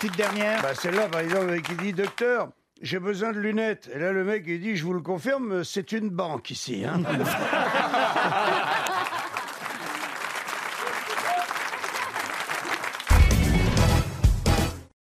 Petite dernière bah, celle-là, par exemple, qui dit docteur. J'ai besoin de lunettes. Et là, le mec, il dit, je vous le confirme, c'est une banque ici. hein.